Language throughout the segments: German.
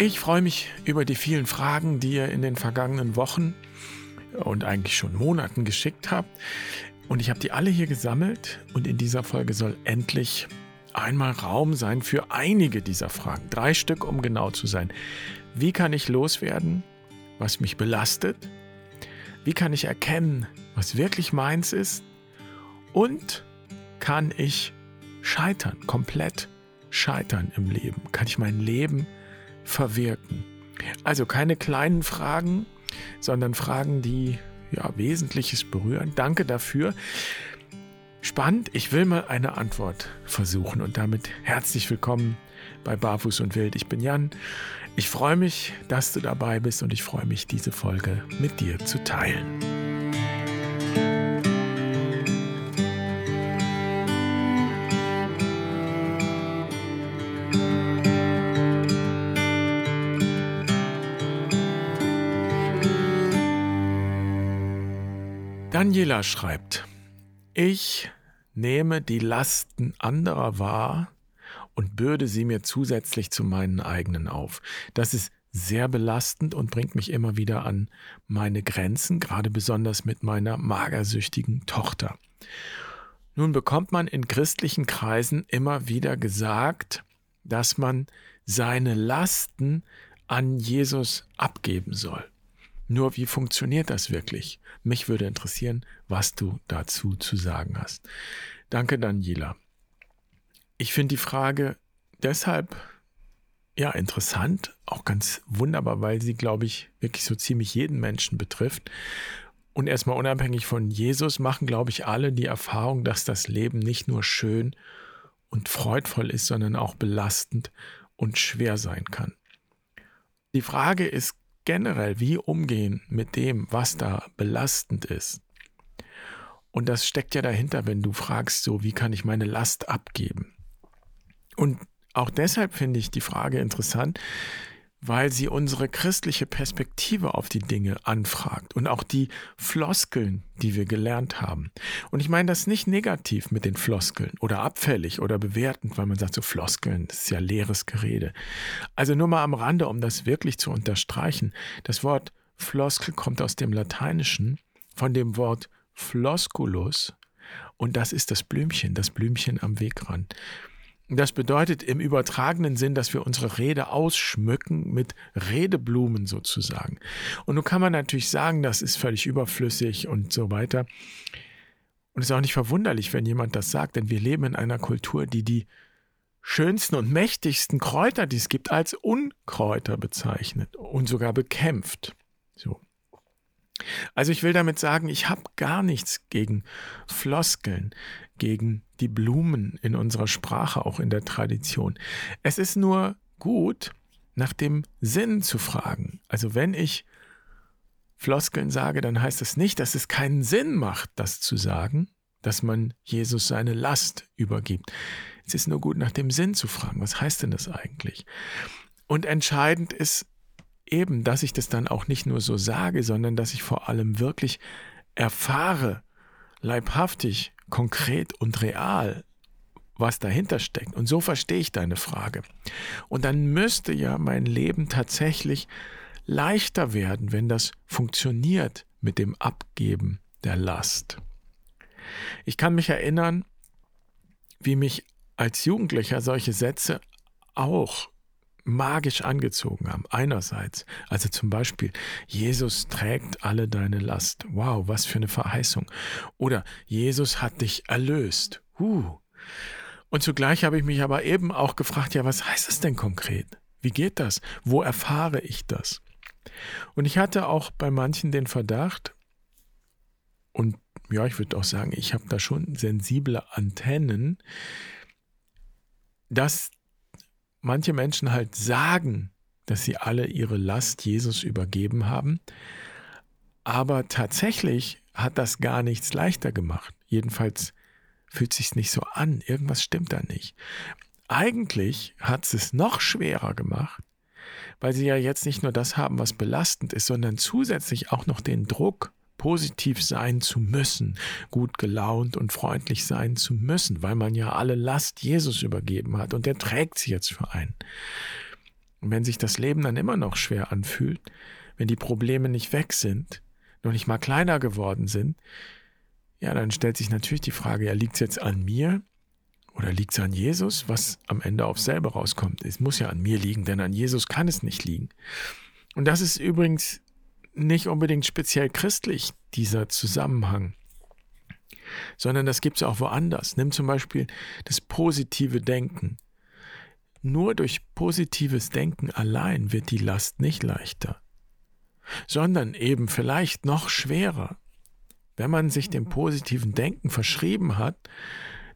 Ich freue mich über die vielen Fragen, die ihr in den vergangenen Wochen und eigentlich schon Monaten geschickt habt. Und ich habe die alle hier gesammelt und in dieser Folge soll endlich einmal Raum sein für einige dieser Fragen. Drei Stück, um genau zu sein. Wie kann ich loswerden, was mich belastet? Wie kann ich erkennen, was wirklich meins ist? Und kann ich scheitern, komplett scheitern im Leben? Kann ich mein Leben verwirken? Also keine kleinen Fragen, sondern Fragen, die ja, Wesentliches berühren. Danke dafür. Spannend, ich will mal eine Antwort versuchen und damit herzlich willkommen bei Barfuß und Wild. Ich bin Jan. Ich freue mich, dass du dabei bist und ich freue mich, diese Folge mit dir zu teilen. Daniela schreibt, ich nehme die Lasten anderer wahr und bürde sie mir zusätzlich zu meinen eigenen auf. Das ist sehr belastend und bringt mich immer wieder an meine Grenzen, gerade besonders mit meiner magersüchtigen Tochter. Nun bekommt man in christlichen Kreisen immer wieder gesagt, dass man seine Lasten an Jesus abgeben soll. Nur wie funktioniert das wirklich? Mich würde interessieren, was du dazu zu sagen hast. Danke, Daniela. Ich finde die Frage deshalb ja interessant, auch ganz wunderbar, weil sie, glaube ich, wirklich so ziemlich jeden Menschen betrifft. Und erstmal unabhängig von Jesus machen, glaube ich, alle die Erfahrung, dass das Leben nicht nur schön und freudvoll ist, sondern auch belastend und schwer sein kann. Die Frage ist generell, wie umgehen mit dem, was da belastend ist. Und das steckt ja dahinter, wenn du fragst, so, wie kann ich meine Last abgeben? Und auch deshalb finde ich die Frage interessant, weil sie unsere christliche Perspektive auf die Dinge anfragt und auch die Floskeln, die wir gelernt haben. Und ich meine das nicht negativ mit den Floskeln oder abfällig oder bewertend, weil man sagt, so Floskeln, das ist ja leeres Gerede. Also nur mal am Rande, um das wirklich zu unterstreichen. Das Wort Floskel kommt aus dem Lateinischen von dem Wort Flosculus und das ist das Blümchen, das Blümchen am Wegrand. Das bedeutet im übertragenen Sinn, dass wir unsere Rede ausschmücken mit Redeblumen sozusagen. Und nun kann man natürlich sagen, das ist völlig überflüssig und so weiter. Und es ist auch nicht verwunderlich, wenn jemand das sagt, denn wir leben in einer Kultur, die die schönsten und mächtigsten Kräuter, die es gibt, als Unkräuter bezeichnet und sogar bekämpft. So. Also ich will damit sagen, ich habe gar nichts gegen Floskeln, gegen die Blumen in unserer Sprache, auch in der Tradition. Es ist nur gut, nach dem Sinn zu fragen. Also wenn ich Floskeln sage, dann heißt das nicht, dass es keinen Sinn macht, das zu sagen, dass man Jesus seine Last übergibt. Es ist nur gut, nach dem Sinn zu fragen. Was heißt denn das eigentlich? Und entscheidend ist eben, dass ich das dann auch nicht nur so sage, sondern dass ich vor allem wirklich erfahre, leibhaftig, konkret und real, was dahinter steckt. Und so verstehe ich deine Frage. Und dann müsste ja mein Leben tatsächlich leichter werden, wenn das funktioniert mit dem Abgeben der Last. Ich kann mich erinnern, wie mich als Jugendlicher solche Sätze auch magisch angezogen haben. Einerseits, also zum Beispiel, Jesus trägt alle deine Last. Wow, was für eine Verheißung. Oder Jesus hat dich erlöst. Uh. Und zugleich habe ich mich aber eben auch gefragt, ja, was heißt das denn konkret? Wie geht das? Wo erfahre ich das? Und ich hatte auch bei manchen den Verdacht, und ja, ich würde auch sagen, ich habe da schon sensible Antennen, dass manche Menschen halt sagen, dass sie alle ihre Last Jesus übergeben haben, aber tatsächlich hat das gar nichts leichter gemacht. Jedenfalls fühlt sich nicht so an. Irgendwas stimmt da nicht. Eigentlich hat es noch schwerer gemacht, weil sie ja jetzt nicht nur das haben, was belastend ist, sondern zusätzlich auch noch den Druck positiv sein zu müssen, gut gelaunt und freundlich sein zu müssen, weil man ja alle Last Jesus übergeben hat und der trägt sie jetzt für einen. Und wenn sich das Leben dann immer noch schwer anfühlt, wenn die Probleme nicht weg sind, noch nicht mal kleiner geworden sind, ja, dann stellt sich natürlich die Frage, ja, liegt es jetzt an mir oder liegt es an Jesus, was am Ende auf selber rauskommt? Es muss ja an mir liegen, denn an Jesus kann es nicht liegen. Und das ist übrigens nicht unbedingt speziell christlich, dieser Zusammenhang, sondern das gibt es auch woanders. Nimm zum Beispiel das positive Denken. Nur durch positives Denken allein wird die Last nicht leichter, sondern eben vielleicht noch schwerer. Wenn man sich dem positiven Denken verschrieben hat,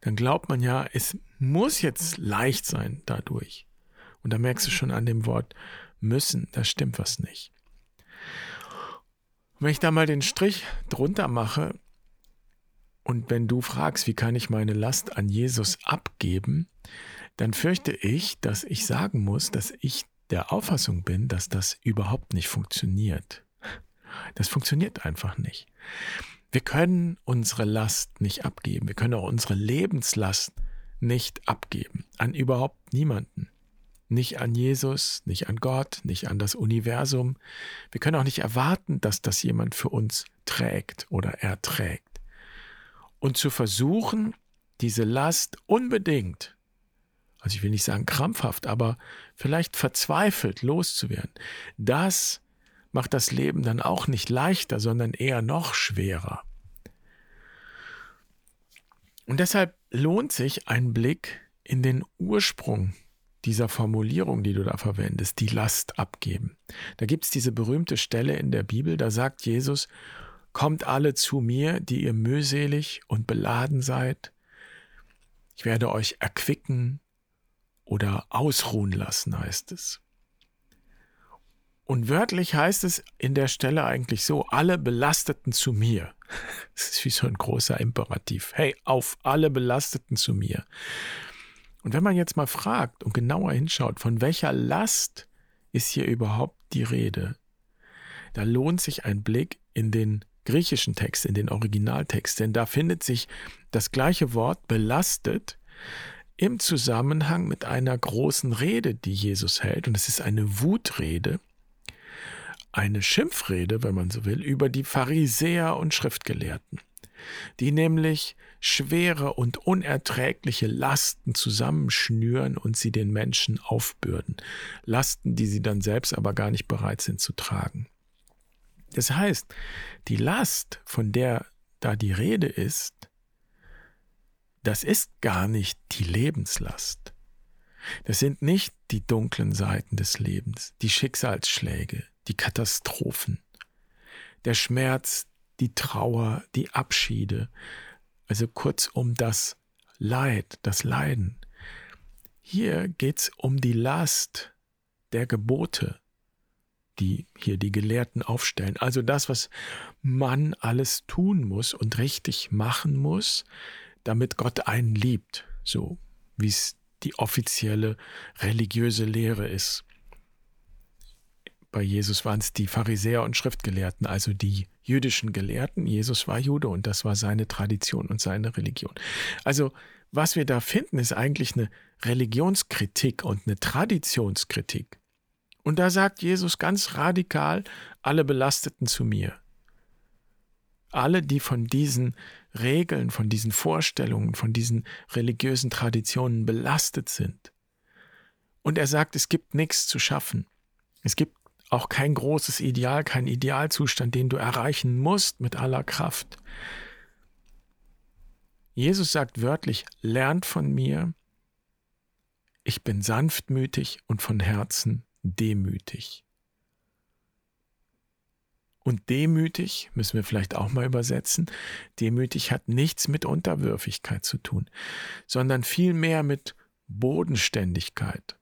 dann glaubt man ja, es muss jetzt leicht sein dadurch. Und da merkst du schon an dem Wort müssen, da stimmt was nicht. Wenn ich da mal den Strich drunter mache und wenn du fragst, wie kann ich meine Last an Jesus abgeben, dann fürchte ich, dass ich sagen muss, dass ich der Auffassung bin, dass das überhaupt nicht funktioniert. Das funktioniert einfach nicht. Wir können unsere Last nicht abgeben. Wir können auch unsere Lebenslast nicht abgeben. An überhaupt niemanden. Nicht an Jesus, nicht an Gott, nicht an das Universum. Wir können auch nicht erwarten, dass das jemand für uns trägt oder erträgt. Und zu versuchen, diese Last unbedingt also ich will nicht sagen krampfhaft, aber vielleicht verzweifelt loszuwerden, das macht das Leben dann auch nicht leichter, sondern eher noch schwerer. Und deshalb lohnt sich ein Blick in den Ursprung dieser Formulierung, die du da verwendest, die Last abgeben. Da gibt es diese berühmte Stelle in der Bibel, da sagt Jesus, Kommt alle zu mir, die ihr mühselig und beladen seid. Ich werde euch erquicken oder ausruhen lassen, heißt es. Und wörtlich heißt es in der Stelle eigentlich so, alle Belasteten zu mir. Das ist wie so ein großer Imperativ. Hey, auf alle Belasteten zu mir. Und wenn man jetzt mal fragt und genauer hinschaut, von welcher Last ist hier überhaupt die Rede, da lohnt sich ein Blick in den griechischen Text, in den Originaltext, denn da findet sich das gleiche Wort belastet im Zusammenhang mit einer großen Rede, die Jesus hält. Und es ist eine Wutrede, eine Schimpfrede, wenn man so will, über die Pharisäer und Schriftgelehrten, die nämlich schwere und unerträgliche Lasten zusammenschnüren und sie den Menschen aufbürden. Lasten, die sie dann selbst aber gar nicht bereit sind zu tragen. Das heißt, die Last, von der da die Rede ist, das ist gar nicht die Lebenslast. Das sind nicht die dunklen Seiten des Lebens, die Schicksalsschläge, die Katastrophen, der Schmerz, die Trauer, die Abschiede, also kurzum das Leid, das Leiden. Hier geht's um die Last der Gebote, die hier die Gelehrten aufstellen. Also das, was man alles tun muss und richtig machen muss, damit Gott einen liebt, so wie es die offizielle religiöse Lehre ist. Bei Jesus waren es die Pharisäer und Schriftgelehrten, also die jüdischen Gelehrten. Jesus war Jude und das war seine Tradition und seine Religion. Also was wir da finden, ist eigentlich eine Religionskritik und eine Traditionskritik. Und da sagt Jesus ganz radikal, alle Belasteten zu mir. Alle, die von diesen Regeln, von diesen Vorstellungen, von diesen religiösen Traditionen belastet sind. Und er sagt, es gibt nichts zu schaffen. Es gibt auch kein großes Ideal, kein Idealzustand, den du erreichen musst mit aller Kraft. Jesus sagt wörtlich, lernt von mir, ich bin sanftmütig und von Herzen demütig. Und demütig, müssen wir vielleicht auch mal übersetzen, demütig hat nichts mit Unterwürfigkeit zu tun, sondern vielmehr mit Bodenständigkeit.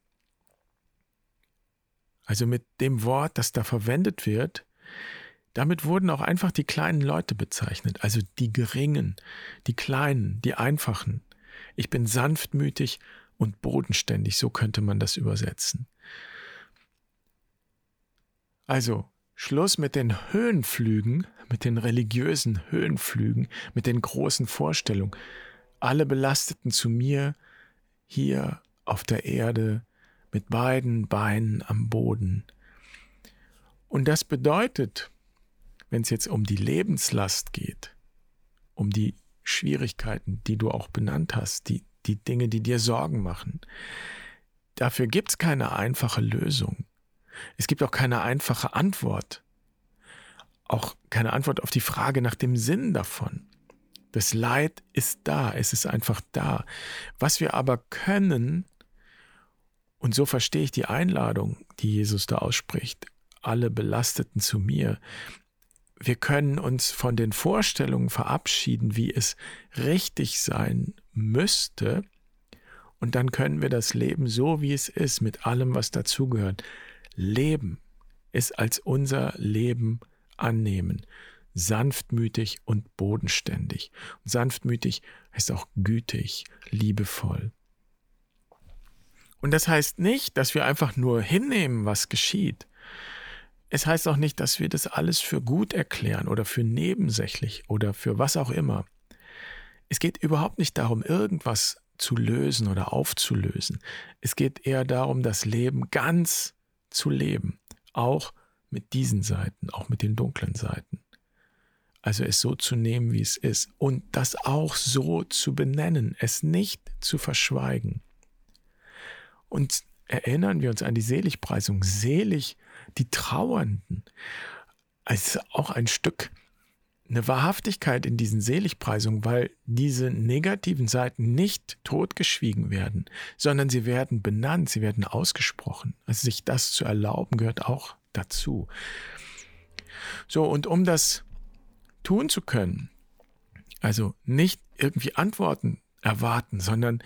Also mit dem Wort, das da verwendet wird, damit wurden auch einfach die kleinen Leute bezeichnet, also die geringen, die kleinen, die einfachen. Ich bin sanftmütig und bodenständig, so könnte man das übersetzen. Also Schluss mit den Höhenflügen, mit den religiösen Höhenflügen, mit den großen Vorstellungen. Alle Belasteten zu mir hier auf der Erde, mit beiden Beinen am Boden. Und das bedeutet, wenn es jetzt um die Lebenslast geht, um die Schwierigkeiten, die du auch benannt hast, die, die Dinge, die dir Sorgen machen, dafür gibt es keine einfache Lösung. Es gibt auch keine einfache Antwort. Auch keine Antwort auf die Frage nach dem Sinn davon. Das Leid ist da, es ist einfach da. Was wir aber können, und so verstehe ich die Einladung, die Jesus da ausspricht, alle Belasteten zu mir. Wir können uns von den Vorstellungen verabschieden, wie es richtig sein müsste, und dann können wir das Leben so, wie es ist, mit allem, was dazugehört, leben, es als unser Leben annehmen sanftmütig und bodenständig. Und sanftmütig heißt auch gütig, liebevoll. Und das heißt nicht, dass wir einfach nur hinnehmen, was geschieht. Es heißt auch nicht, dass wir das alles für gut erklären oder für nebensächlich oder für was auch immer. Es geht überhaupt nicht darum, irgendwas zu lösen oder aufzulösen. Es geht eher darum, das Leben ganz zu leben, auch mit diesen Seiten, auch mit den dunklen Seiten. Also es so zu nehmen, wie es ist und das auch so zu benennen, es nicht zu verschweigen. Und erinnern wir uns an die Seligpreisung, selig die Trauernden. Es ist auch ein Stück eine Wahrhaftigkeit in diesen Seligpreisungen, weil diese negativen Seiten nicht totgeschwiegen werden, sondern sie werden benannt, sie werden ausgesprochen. Also sich das zu erlauben gehört auch dazu. So, und um das tun zu können. Also nicht irgendwie Antworten erwarten, sondern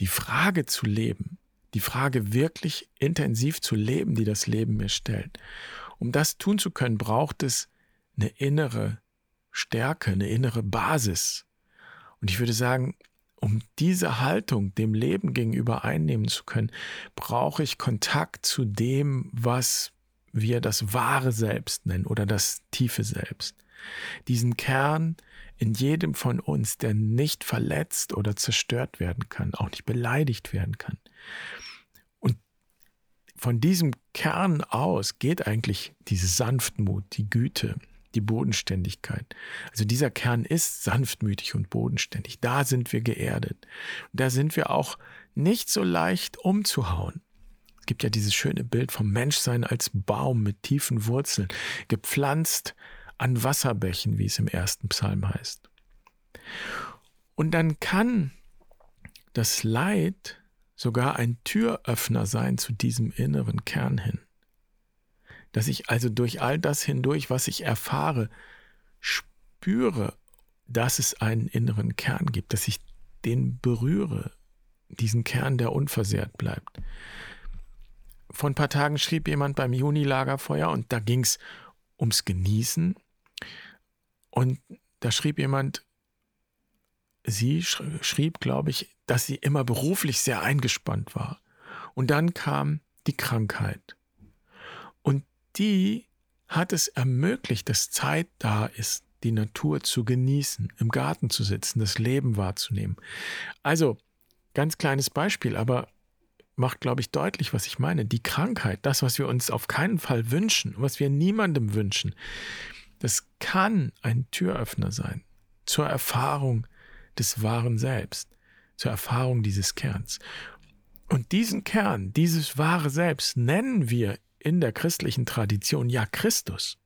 die Frage zu leben, die Frage wirklich intensiv zu leben, die das Leben mir stellt. Um das tun zu können, braucht es eine innere Stärke, eine innere Basis. Und ich würde sagen, um diese Haltung dem Leben gegenüber einnehmen zu können, brauche ich Kontakt zu dem, was wir das wahre Selbst nennen oder das tiefe Selbst diesen Kern in jedem von uns, der nicht verletzt oder zerstört werden kann, auch nicht beleidigt werden kann. Von diesem Kern aus geht eigentlich diese Sanftmut, die Güte, die Bodenständigkeit. Also dieser Kern ist sanftmütig und bodenständig. Da sind wir geerdet. Da sind wir auch nicht so leicht umzuhauen. Es gibt ja dieses schöne Bild vom Menschsein als Baum mit tiefen Wurzeln, gepflanzt an Wasserbächen, wie es im ersten Psalm heißt. Und dann kann das Leid sogar ein Türöffner sein zu diesem inneren Kern hin. Dass ich also durch all das hindurch, was ich erfahre, spüre, dass es einen inneren Kern gibt, dass ich den berühre, diesen Kern, der unversehrt bleibt. Vor ein paar Tagen schrieb jemand beim Juni-Lagerfeuer und da ging es ums Genießen und da schrieb jemand, sie schrieb, glaube ich, dass sie immer beruflich sehr eingespannt war. Und dann kam die Krankheit. Und die hat es ermöglicht, dass Zeit da ist, die Natur zu genießen, im Garten zu sitzen, das Leben wahrzunehmen. Also, ganz kleines Beispiel, aber macht, glaube ich, deutlich, was ich meine. Die Krankheit, das, was wir uns auf keinen Fall wünschen, was wir niemandem wünschen, das kann ein Türöffner sein zur Erfahrung des wahren Selbst, zur Erfahrung dieses Kerns. Und diesen Kern, dieses wahre Selbst nennen wir in der christlichen Tradition ja Christus.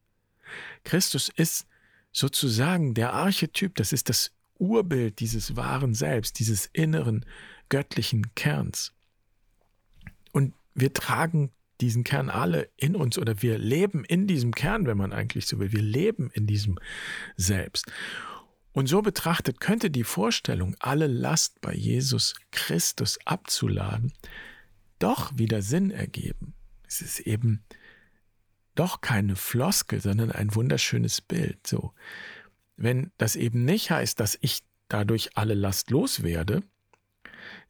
Christus ist sozusagen der Archetyp, das ist das Urbild dieses wahren Selbst, dieses inneren göttlichen Kerns. Und wir tragen diesen Kern alle in uns oder wir leben in diesem Kern, wenn man eigentlich so will. Wir leben in diesem Selbst. Und so betrachtet könnte die Vorstellung, alle Last bei Jesus Christus abzuladen, doch wieder Sinn ergeben. Es ist eben doch keine Floskel, sondern ein wunderschönes Bild. So, wenn das eben nicht heißt, dass ich dadurch alle Last loswerde,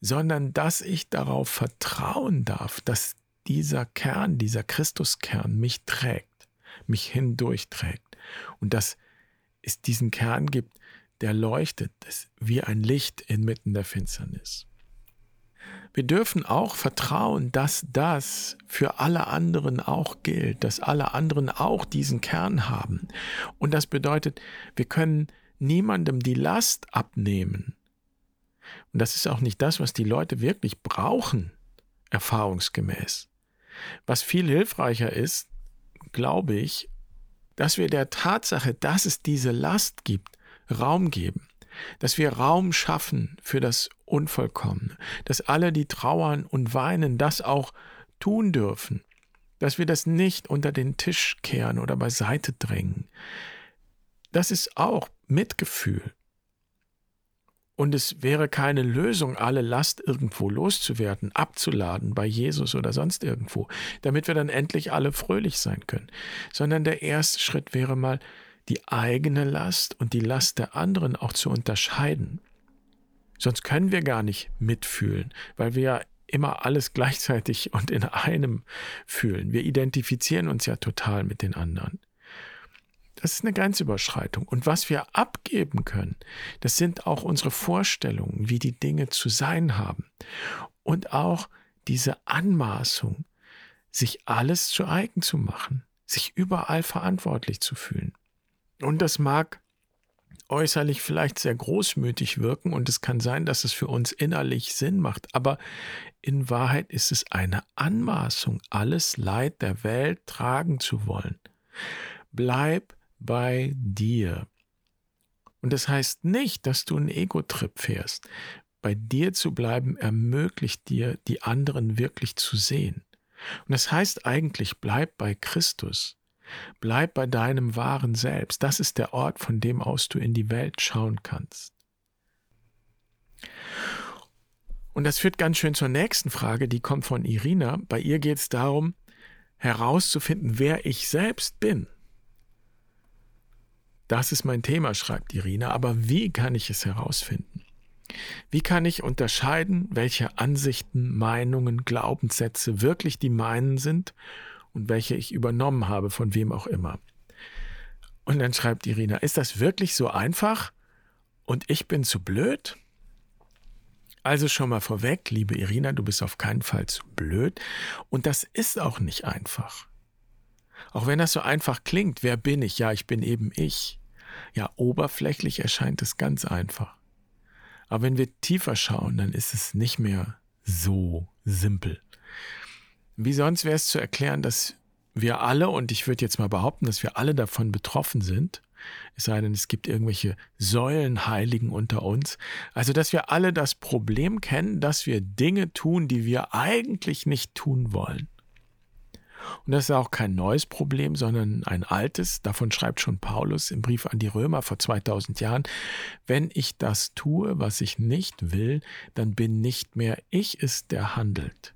sondern dass ich darauf vertrauen darf, dass dieser Kern, dieser Christuskern mich trägt, mich hindurchträgt. Und dass es diesen Kern gibt, der leuchtet wie ein Licht inmitten der Finsternis. wir dürfen auch vertrauen, dass das für alle anderen auch gilt, dass alle anderen auch diesen Kern haben. Und das bedeutet, wir können niemandem die Last abnehmen. Und das ist auch nicht das, was die Leute wirklich brauchen, erfahrungsgemäß. Was viel hilfreicher ist, glaube ich, dass wir der Tatsache, dass es diese Last gibt, Raum geben dass wir Raum schaffen für das Unvollkommene, dass alle, die trauern und weinen, das auch tun dürfen, dass wir das nicht unter den Tisch kehren oder beiseite drängen. Das ist auch Mitgefühl. Und es wäre keine Lösung, alle Last irgendwo loszuwerden, abzuladen bei Jesus oder sonst irgendwo, damit wir dann endlich alle fröhlich sein können, sondern der erste Schritt wäre mal, die eigene Last und die Last der anderen auch zu unterscheiden. Sonst können wir gar nicht mitfühlen, weil wir ja immer alles gleichzeitig und in einem fühlen. Wir identifizieren uns ja total mit den anderen. Das ist eine Grenzüberschreitung. Und was wir abgeben können, das sind auch unsere Vorstellungen, wie die Dinge zu sein haben. Und auch diese Anmaßung, sich alles zu eigen zu machen, sich überall verantwortlich zu fühlen. Und das mag äußerlich vielleicht sehr großmütig wirken und es kann sein, dass es für uns innerlich Sinn macht, aber in Wahrheit ist es eine Anmaßung, alles Leid der Welt tragen zu wollen. Bleib bei dir. Und das heißt nicht, dass du einen Ego-Trip fährst. Bei dir zu bleiben ermöglicht dir, die anderen wirklich zu sehen. Und das heißt eigentlich, bleib bei Christus. Bleib bei deinem wahren Selbst. Das ist der Ort, von dem aus du in die Welt schauen kannst. Und das führt ganz schön zur nächsten Frage, die kommt von Irina. Bei ihr geht es darum, herauszufinden, wer ich selbst bin. Das ist mein Thema, schreibt Irina, aber wie kann ich es herausfinden? Wie kann ich unterscheiden, welche Ansichten, Meinungen, Glaubenssätze wirklich die meinen sind und welche ich übernommen habe, von wem auch immer. Und dann schreibt Irina, ist das wirklich so einfach und ich bin zu blöd? Also schon mal vorweg, liebe Irina, du bist auf keinen Fall zu blöd und das ist auch nicht einfach. Auch wenn das so einfach klingt, wer bin ich? Ja, ich bin eben ich. Ja, oberflächlich erscheint es ganz einfach. Aber wenn wir tiefer schauen, dann ist es nicht mehr so simpel. Wie sonst wäre es zu erklären, dass wir alle, und ich würde jetzt mal behaupten, dass wir alle davon betroffen sind, es sei denn, es gibt irgendwelche Säulenheiligen unter uns, also dass wir alle das Problem kennen, dass wir Dinge tun, die wir eigentlich nicht tun wollen. Und das ist auch kein neues Problem, sondern ein altes. Davon schreibt schon Paulus im Brief an die Römer vor 2000 Jahren. Wenn ich das tue, was ich nicht will, dann bin nicht mehr ich es, der handelt,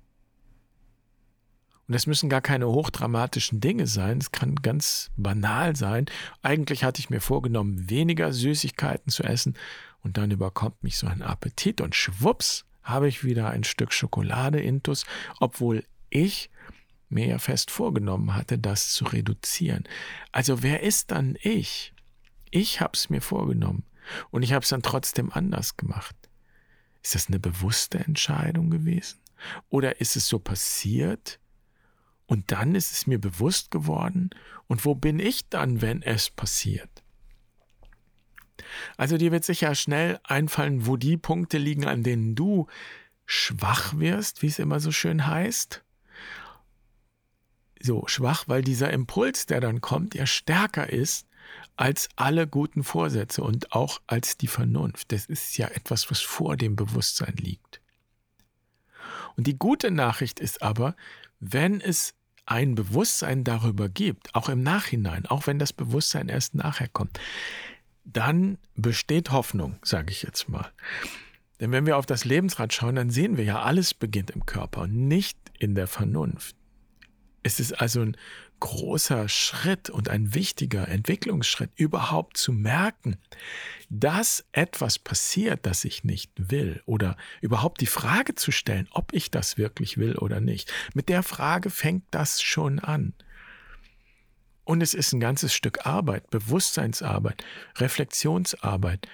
und es müssen gar keine hochdramatischen Dinge sein, es kann ganz banal sein. Eigentlich hatte ich mir vorgenommen, weniger Süßigkeiten zu essen und dann überkommt mich so ein Appetit und schwupps habe ich wieder ein Stück Schokolade intus, obwohl ich mir ja fest vorgenommen hatte, das zu reduzieren. Also wer ist dann ich? Ich habe es mir vorgenommen und ich habe es dann trotzdem anders gemacht. Ist das eine bewusste Entscheidung gewesen? Oder ist es so passiert, und dann ist es mir bewusst geworden, und wo bin ich dann, wenn es passiert? Also dir wird sicher schnell einfallen, wo die Punkte liegen, an denen du schwach wirst, wie es immer so schön heißt. So schwach, weil dieser Impuls, der dann kommt, ja stärker ist als alle guten Vorsätze und auch als die Vernunft. Das ist ja etwas, was vor dem Bewusstsein liegt. Und die gute Nachricht ist aber, wenn es ein Bewusstsein darüber gibt, auch im Nachhinein, auch wenn das Bewusstsein erst nachher kommt, dann besteht Hoffnung, sage ich jetzt mal. Denn wenn wir auf das Lebensrad schauen, dann sehen wir ja, alles beginnt im Körper und nicht in der Vernunft. Es ist also ein großer Schritt und ein wichtiger Entwicklungsschritt, überhaupt zu merken, dass etwas passiert, das ich nicht will oder überhaupt die Frage zu stellen, ob ich das wirklich will oder nicht. Mit der Frage fängt das schon an. Und es ist ein ganzes Stück Arbeit, Bewusstseinsarbeit, Reflexionsarbeit,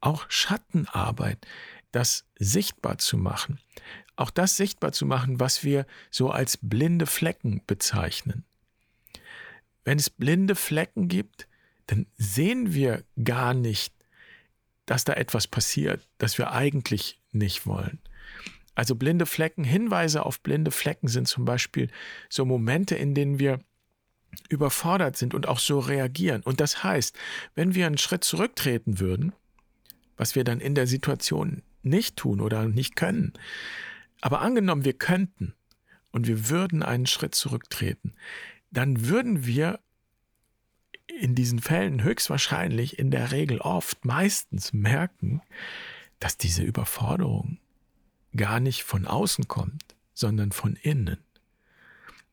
auch Schattenarbeit, das sichtbar zu machen. Auch das sichtbar zu machen, was wir so als blinde Flecken bezeichnen. Wenn es blinde Flecken gibt, dann sehen wir gar nicht, dass da etwas passiert, das wir eigentlich nicht wollen. Also blinde Flecken, Hinweise auf blinde Flecken sind zum Beispiel so Momente, in denen wir überfordert sind und auch so reagieren. Und das heißt, wenn wir einen Schritt zurücktreten würden, was wir dann in der Situation nicht tun oder nicht können, aber angenommen, wir könnten und wir würden einen Schritt zurücktreten, dann würden wir in diesen Fällen höchstwahrscheinlich in der Regel oft meistens merken, dass diese Überforderung gar nicht von außen kommt, sondern von innen.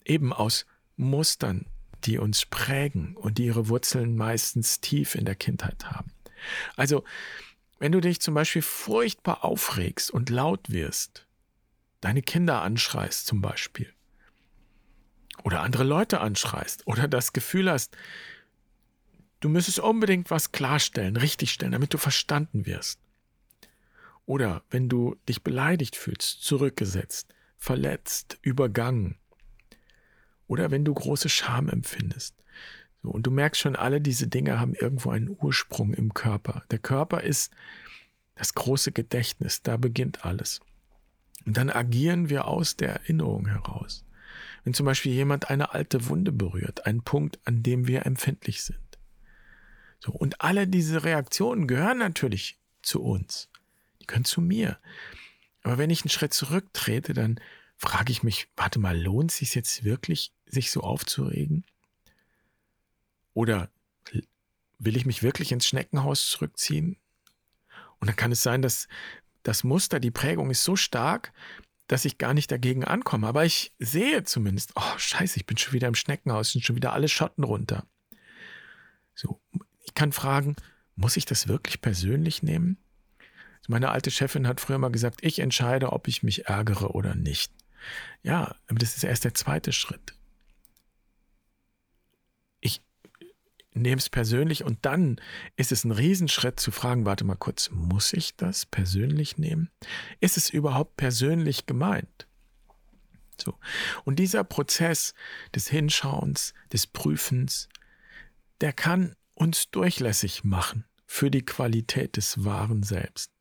Eben aus Mustern, die uns prägen und die ihre Wurzeln meistens tief in der Kindheit haben. Also, wenn du dich zum Beispiel furchtbar aufregst und laut wirst, deine Kinder anschreist zum Beispiel, oder andere Leute anschreist, oder das Gefühl hast, du müsstest unbedingt was klarstellen, richtigstellen, damit du verstanden wirst, oder wenn du dich beleidigt fühlst, zurückgesetzt, verletzt, übergangen. Oder wenn du große Scham empfindest. So, und du merkst schon, alle diese Dinge haben irgendwo einen Ursprung im Körper. Der Körper ist das große Gedächtnis, da beginnt alles. Und dann agieren wir aus der Erinnerung heraus. Wenn zum Beispiel jemand eine alte Wunde berührt, ein Punkt, an dem wir empfindlich sind. So, und alle diese Reaktionen gehören natürlich zu uns. Die können zu mir. Aber wenn ich einen Schritt zurücktrete, dann frage ich mich, warte mal, lohnt es sich jetzt wirklich, sich so aufzuregen? Oder will ich mich wirklich ins Schneckenhaus zurückziehen? Und dann kann es sein, dass das Muster, die Prägung ist so stark, dass ich gar nicht dagegen ankomme. Aber ich sehe zumindest, oh scheiße, ich bin schon wieder im Schneckenhaus, sind schon wieder alle Schotten runter. So, ich kann fragen, muss ich das wirklich persönlich nehmen? Meine alte Chefin hat früher mal gesagt, ich entscheide, ob ich mich ärgere oder nicht. Ja, aber das ist erst der zweite Schritt. Nehme es persönlich und dann ist es ein Riesenschritt zu fragen, warte mal kurz, muss ich das persönlich nehmen? Ist es überhaupt persönlich gemeint? So. Und dieser Prozess des Hinschauens, des Prüfens, der kann uns durchlässig machen für die Qualität des wahren Selbst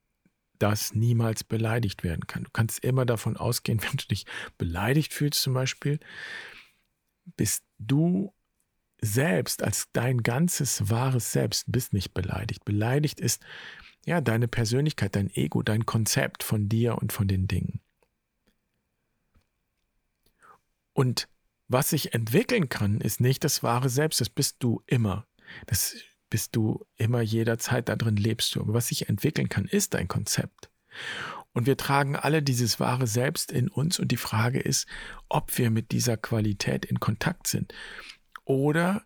das niemals beleidigt werden kann. Du kannst immer davon ausgehen, wenn du dich beleidigt fühlst zum Beispiel, bist du selbst als dein ganzes wahres Selbst bist nicht beleidigt. Beleidigt ist ja deine Persönlichkeit, dein Ego, dein Konzept von dir und von den Dingen. Und was sich entwickeln kann, ist nicht das wahre Selbst, das bist du immer. Das bist du immer jederzeit da drin lebst du. Aber was sich entwickeln kann, ist dein Konzept. Und wir tragen alle dieses wahre Selbst in uns und die Frage ist, ob wir mit dieser Qualität in Kontakt sind oder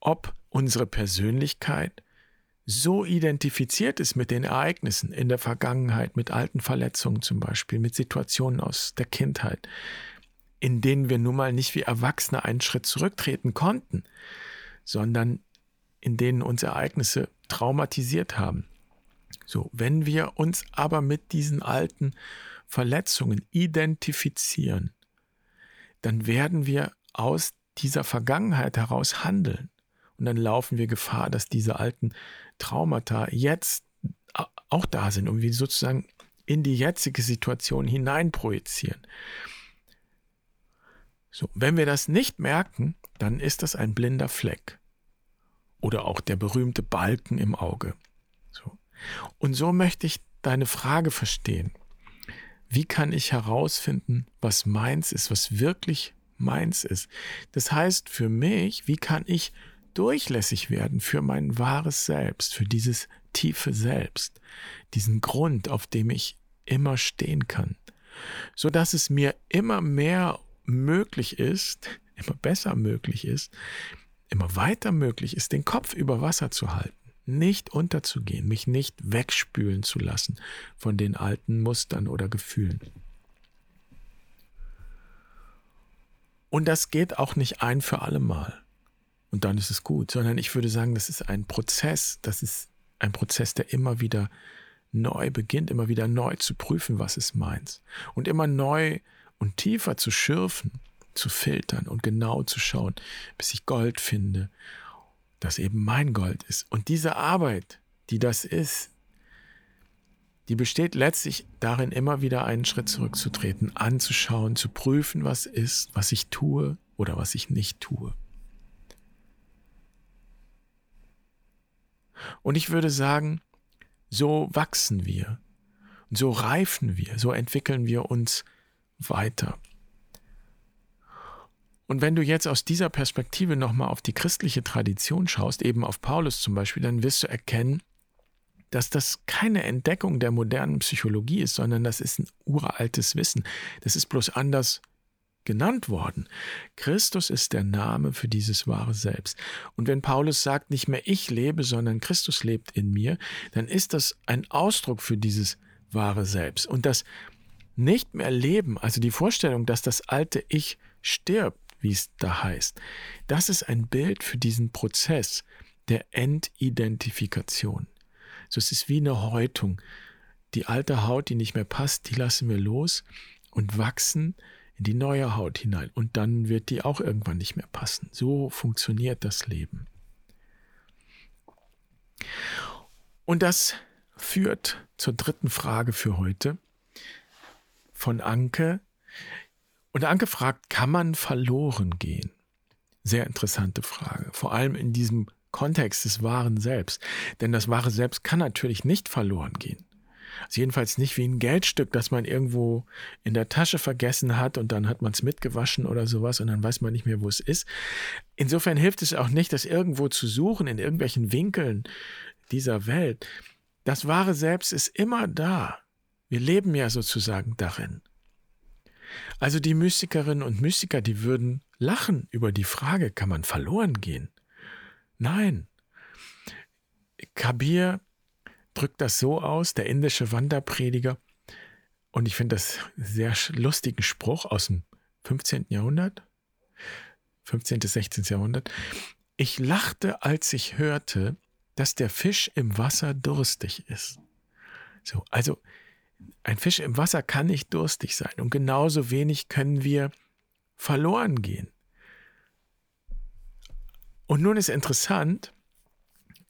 ob unsere Persönlichkeit so identifiziert ist mit den Ereignissen in der Vergangenheit, mit alten Verletzungen zum Beispiel, mit Situationen aus der Kindheit, in denen wir nun mal nicht wie Erwachsene einen Schritt zurücktreten konnten, sondern in denen uns Ereignisse traumatisiert haben. So, wenn wir uns aber mit diesen alten Verletzungen identifizieren, dann werden wir aus dieser Vergangenheit heraus handeln. Und dann laufen wir Gefahr, dass diese alten Traumata jetzt auch da sind und wir sozusagen in die jetzige Situation hineinprojizieren. So, wenn wir das nicht merken, dann ist das ein blinder Fleck oder auch der berühmte Balken im Auge. So. Und so möchte ich deine Frage verstehen. Wie kann ich herausfinden, was meins ist, was wirklich meins ist? Das heißt für mich, wie kann ich durchlässig werden für mein wahres Selbst, für dieses tiefe Selbst, diesen Grund, auf dem ich immer stehen kann, so dass es mir immer mehr möglich ist, immer besser möglich ist, immer weiter möglich ist, den Kopf über Wasser zu halten, nicht unterzugehen, mich nicht wegspülen zu lassen von den alten Mustern oder Gefühlen. Und das geht auch nicht ein für alle Mal. Und dann ist es gut, sondern ich würde sagen, das ist ein Prozess, das ist ein Prozess, der immer wieder neu beginnt, immer wieder neu zu prüfen, was ist meins. Und immer neu und tiefer zu schürfen, zu filtern und genau zu schauen, bis ich Gold finde, das eben mein Gold ist. Und diese Arbeit, die das ist, die besteht letztlich darin, immer wieder einen Schritt zurückzutreten, anzuschauen, zu prüfen, was ist, was ich tue oder was ich nicht tue. Und ich würde sagen, so wachsen wir, so reifen wir, so entwickeln wir uns weiter. Und wenn du jetzt aus dieser Perspektive nochmal auf die christliche Tradition schaust, eben auf Paulus zum Beispiel, dann wirst du erkennen, dass das keine Entdeckung der modernen Psychologie ist, sondern das ist ein uraltes Wissen. Das ist bloß anders genannt worden. Christus ist der Name für dieses wahre Selbst. Und wenn Paulus sagt, nicht mehr ich lebe, sondern Christus lebt in mir, dann ist das ein Ausdruck für dieses wahre Selbst. Und das nicht mehr Leben, also die Vorstellung, dass das alte Ich stirbt, wie es da heißt, das ist ein Bild für diesen Prozess der Entidentifikation. Es ist wie eine Häutung. Die alte Haut, die nicht mehr passt, die lassen wir los und wachsen in die neue Haut hinein. Und dann wird die auch irgendwann nicht mehr passen. So funktioniert das Leben. Und das führt zur dritten Frage für heute von Anke. Und Anke fragt, kann man verloren gehen? Sehr interessante Frage, vor allem in diesem Kontext des wahren Selbst. Denn das wahre Selbst kann natürlich nicht verloren gehen. Also jedenfalls nicht wie ein Geldstück, das man irgendwo in der Tasche vergessen hat und dann hat man es mitgewaschen oder sowas und dann weiß man nicht mehr, wo es ist. Insofern hilft es auch nicht, das irgendwo zu suchen in irgendwelchen Winkeln dieser Welt. Das wahre Selbst ist immer da. Wir leben ja sozusagen darin. Also die Mystikerinnen und Mystiker, die würden lachen über die Frage, kann man verloren gehen? Nein. Kabir drückt das so aus, der indische Wanderprediger, und ich finde das sehr lustigen Spruch aus dem 15. Jahrhundert, 15. bis 16. Jahrhundert. Ich lachte, als ich hörte, dass der Fisch im Wasser durstig ist. So, also ein Fisch im Wasser kann nicht durstig sein und genauso wenig können wir verloren gehen. Und nun ist interessant,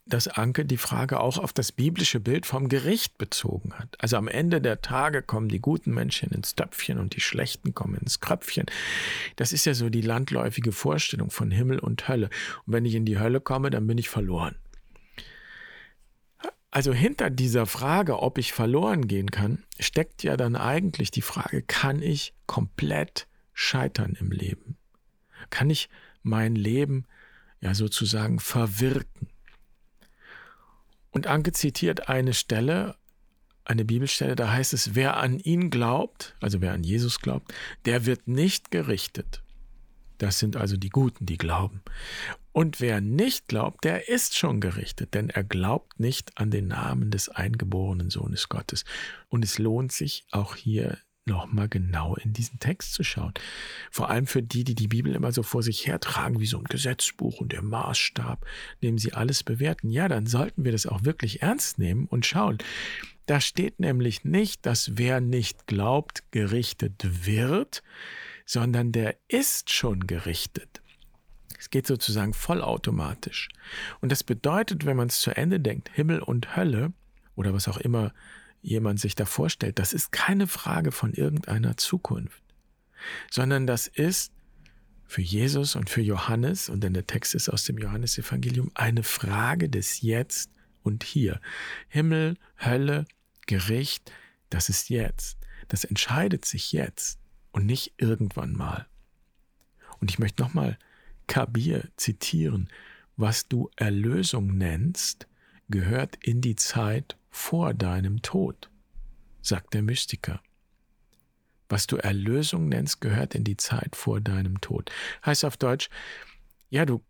dass Anke die Frage auch auf das biblische Bild vom Gericht bezogen hat. Also am Ende der Tage kommen die guten Menschen ins Töpfchen und die schlechten kommen ins Kröpfchen. Das ist ja so die landläufige Vorstellung von Himmel und Hölle. Und wenn ich in die Hölle komme, dann bin ich verloren. Also hinter dieser Frage, ob ich verloren gehen kann, steckt ja dann eigentlich die Frage, kann ich komplett scheitern im Leben? Kann ich mein Leben ja sozusagen verwirken? Und Anke zitiert eine Stelle, eine Bibelstelle, da heißt es, wer an ihn glaubt, also wer an Jesus glaubt, der wird nicht gerichtet. Das sind also die Guten, die glauben. Und wer nicht glaubt, der ist schon gerichtet, denn er glaubt nicht an den Namen des eingeborenen Sohnes Gottes. Und es lohnt sich auch hier nochmal genau in diesen Text zu schauen. Vor allem für die, die die Bibel immer so vor sich hertragen, wie so ein Gesetzbuch und der Maßstab, nehmen sie alles bewerten. Ja, dann sollten wir das auch wirklich ernst nehmen und schauen. Da steht nämlich nicht, dass wer nicht glaubt, gerichtet wird, sondern der ist schon gerichtet. Es geht sozusagen vollautomatisch. Und das bedeutet, wenn man es zu Ende denkt, Himmel und Hölle oder was auch immer jemand sich da vorstellt, das ist keine Frage von irgendeiner Zukunft, sondern das ist für Jesus und für Johannes, und denn der Text ist aus dem Johannesevangelium, eine Frage des Jetzt und Hier. Himmel, Hölle, Gericht, das ist jetzt. Das entscheidet sich jetzt und nicht irgendwann mal. Und ich möchte nochmal Kabir zitieren. Was du Erlösung nennst, gehört in die Zeit vor deinem Tod, sagt der Mystiker. Was du Erlösung nennst, gehört in die Zeit vor deinem Tod. Heißt auf Deutsch, ja, du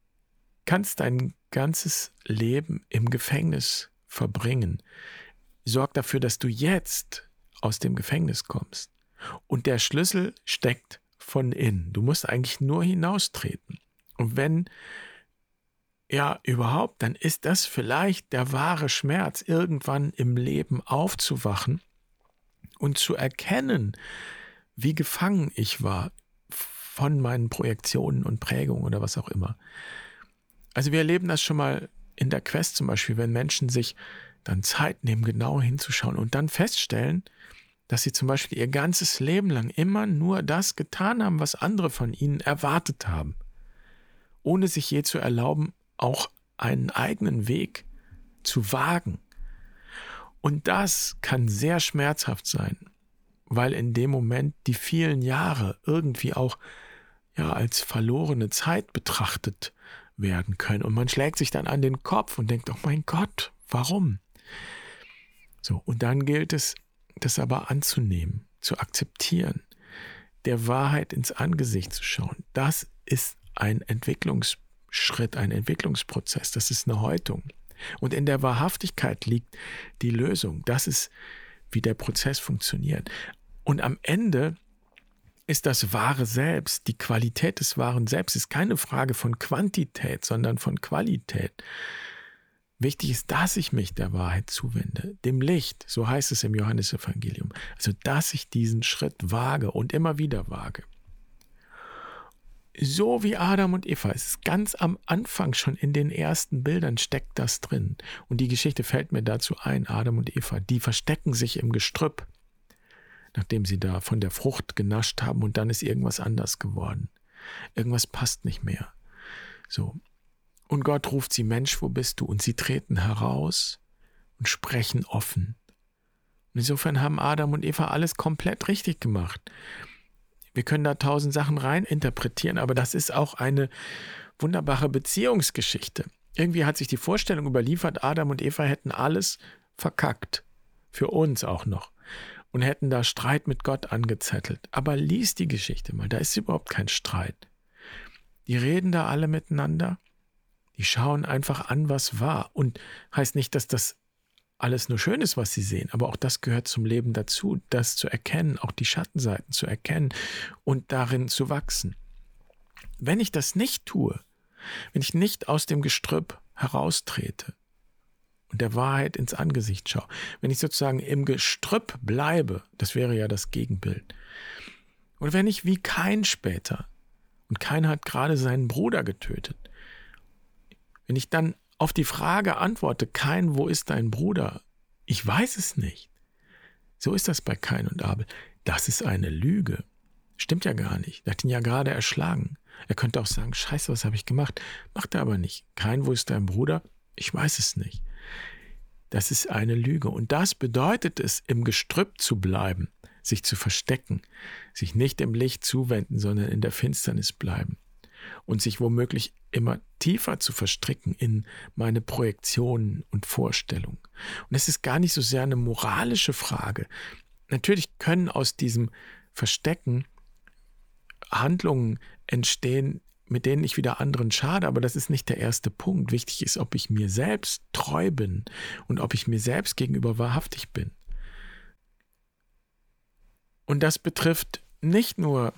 kannst dein ganzes Leben im Gefängnis verbringen. Sorg dafür, dass du jetzt aus dem Gefängnis kommst. Und der Schlüssel steckt von innen. Du musst eigentlich nur hinaustreten. Und wenn ja überhaupt, dann ist das vielleicht der wahre Schmerz, irgendwann im Leben aufzuwachen und zu erkennen, wie gefangen ich war von meinen Projektionen und Prägungen oder was auch immer. Also wir erleben das schon mal in der Quest zum Beispiel, wenn Menschen sich dann Zeit nehmen, genau hinzuschauen und dann feststellen, dass sie zum Beispiel ihr ganzes Leben lang immer nur das getan haben, was andere von ihnen erwartet haben, ohne sich je zu erlauben, auch einen eigenen Weg zu wagen. Und das kann sehr schmerzhaft sein, weil in dem Moment die vielen Jahre irgendwie auch ja als verlorene Zeit betrachtet werden können und man schlägt sich dann an den Kopf und denkt, oh mein Gott, warum? So, und dann gilt es, das aber anzunehmen, zu akzeptieren, der Wahrheit ins Angesicht zu schauen. Das ist ein Entwicklungsschritt, ein Entwicklungsprozess, das ist eine Häutung. Und in der Wahrhaftigkeit liegt die Lösung. Das ist, wie der Prozess funktioniert. Und am Ende ist das wahre Selbst, die Qualität des wahren Selbst, ist keine Frage von Quantität, sondern von Qualität. Wichtig ist, dass ich mich der Wahrheit zuwende, dem Licht, so heißt es im Johannesevangelium. Also, dass ich diesen Schritt wage und immer wieder wage. So wie Adam und Eva, es ist ganz am Anfang schon in den ersten Bildern steckt das drin. Und die Geschichte fällt mir dazu ein, Adam und Eva, die verstecken sich im Gestrüpp, nachdem sie da von der Frucht genascht haben und dann ist irgendwas anders geworden. Irgendwas passt nicht mehr. So. Und Gott ruft sie, Mensch, wo bist du? Und sie treten heraus und sprechen offen. Und insofern haben Adam und Eva alles komplett richtig gemacht. Wir können da tausend Sachen rein interpretieren, aber das ist auch eine wunderbare Beziehungsgeschichte. Irgendwie hat sich die Vorstellung überliefert, Adam und Eva hätten alles verkackt. Für uns auch noch. Und hätten da Streit mit Gott angezettelt. Aber lies die Geschichte mal, da ist überhaupt kein Streit. Die reden da alle miteinander. Die schauen einfach an, was war. Und heißt nicht, dass das alles nur Schönes, was sie sehen, aber auch das gehört zum Leben dazu, das zu erkennen, auch die Schattenseiten zu erkennen und darin zu wachsen. Wenn ich das nicht tue, wenn ich nicht aus dem Gestrüpp heraustrete und der Wahrheit ins Angesicht schaue, wenn ich sozusagen im Gestrüpp bleibe, das wäre ja das Gegenbild, oder wenn ich wie kein später, und kein hat gerade seinen Bruder getötet, wenn ich dann auf die Frage antworte Kain, wo ist dein Bruder? Ich weiß es nicht. So ist das bei Kain und Abel. Das ist eine Lüge. Stimmt ja gar nicht. Er hat ihn ja gerade erschlagen. Er könnte auch sagen, scheiße, was habe ich gemacht? Macht er aber nicht. Kain, wo ist dein Bruder? Ich weiß es nicht. Das ist eine Lüge. Und das bedeutet es, im Gestrüpp zu bleiben, sich zu verstecken, sich nicht im Licht zuwenden, sondern in der Finsternis bleiben und sich womöglich immer tiefer zu verstricken in meine Projektionen und Vorstellungen. Und es ist gar nicht so sehr eine moralische Frage. Natürlich können aus diesem Verstecken Handlungen entstehen, mit denen ich wieder anderen schade, aber das ist nicht der erste Punkt. Wichtig ist, ob ich mir selbst treu bin und ob ich mir selbst gegenüber wahrhaftig bin. Und das betrifft nicht nur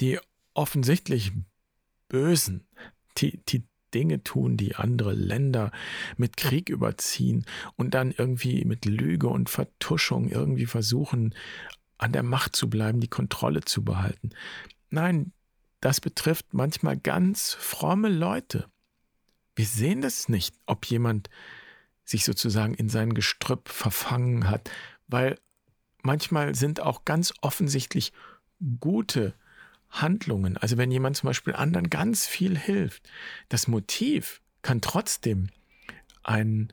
die offensichtlich Bösen, die, die Dinge tun, die andere Länder mit Krieg überziehen und dann irgendwie mit Lüge und Vertuschung irgendwie versuchen, an der Macht zu bleiben, die Kontrolle zu behalten. Nein, das betrifft manchmal ganz fromme Leute. Wir sehen das nicht, ob jemand sich sozusagen in sein Gestrüpp verfangen hat, weil manchmal sind auch ganz offensichtlich gute Handlungen, also wenn jemand zum Beispiel anderen ganz viel hilft, das Motiv kann trotzdem ein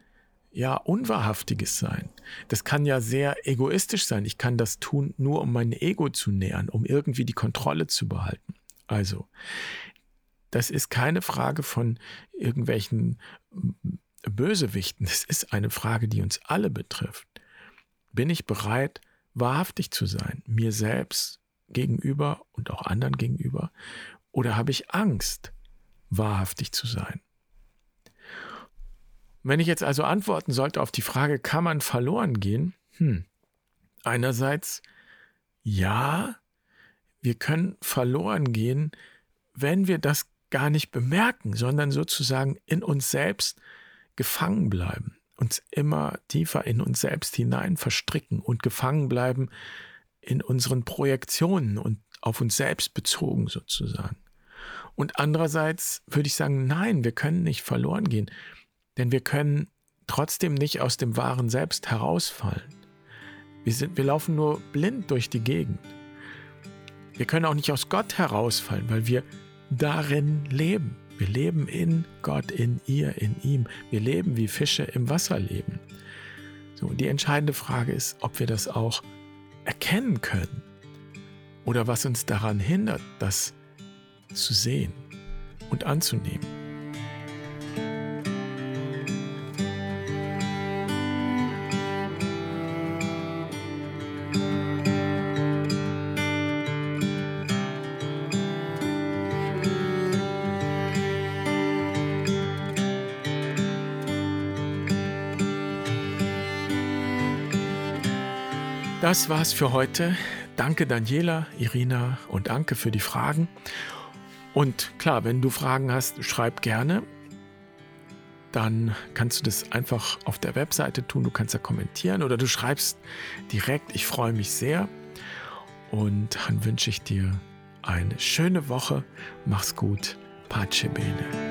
ja unwahrhaftiges sein. Das kann ja sehr egoistisch sein. Ich kann das tun, nur um mein Ego zu nähern, um irgendwie die Kontrolle zu behalten. Also, das ist keine Frage von irgendwelchen Bösewichten. Es ist eine Frage, die uns alle betrifft. Bin ich bereit, wahrhaftig zu sein, mir selbst gegenüber und auch anderen gegenüber? Oder habe ich Angst, wahrhaftig zu sein? Wenn ich jetzt also antworten sollte auf die Frage, kann man verloren gehen? Hm. Einerseits, ja, wir können verloren gehen, wenn wir das gar nicht bemerken, sondern sozusagen in uns selbst gefangen bleiben, uns immer tiefer in uns selbst hinein verstricken und gefangen bleiben in unseren Projektionen und auf uns selbst bezogen sozusagen. Und andererseits würde ich sagen, nein, wir können nicht verloren gehen, denn wir können trotzdem nicht aus dem wahren Selbst herausfallen. Wir, sind, wir laufen nur blind durch die Gegend. Wir können auch nicht aus Gott herausfallen, weil wir darin leben. Wir leben in Gott, in ihr, in ihm. Wir leben wie Fische im Wasser leben. So, die entscheidende Frage ist, ob wir das auch erkennen können oder was uns daran hindert, das zu sehen und anzunehmen. Das war's für heute. Danke Daniela, Irina und Anke für die Fragen. Und klar, wenn du Fragen hast, schreib gerne. Dann kannst du das einfach auf der Webseite tun. Du kannst ja kommentieren oder du schreibst direkt. Ich freue mich sehr. Und dann wünsche ich dir eine schöne Woche. Mach's gut. Pace bene.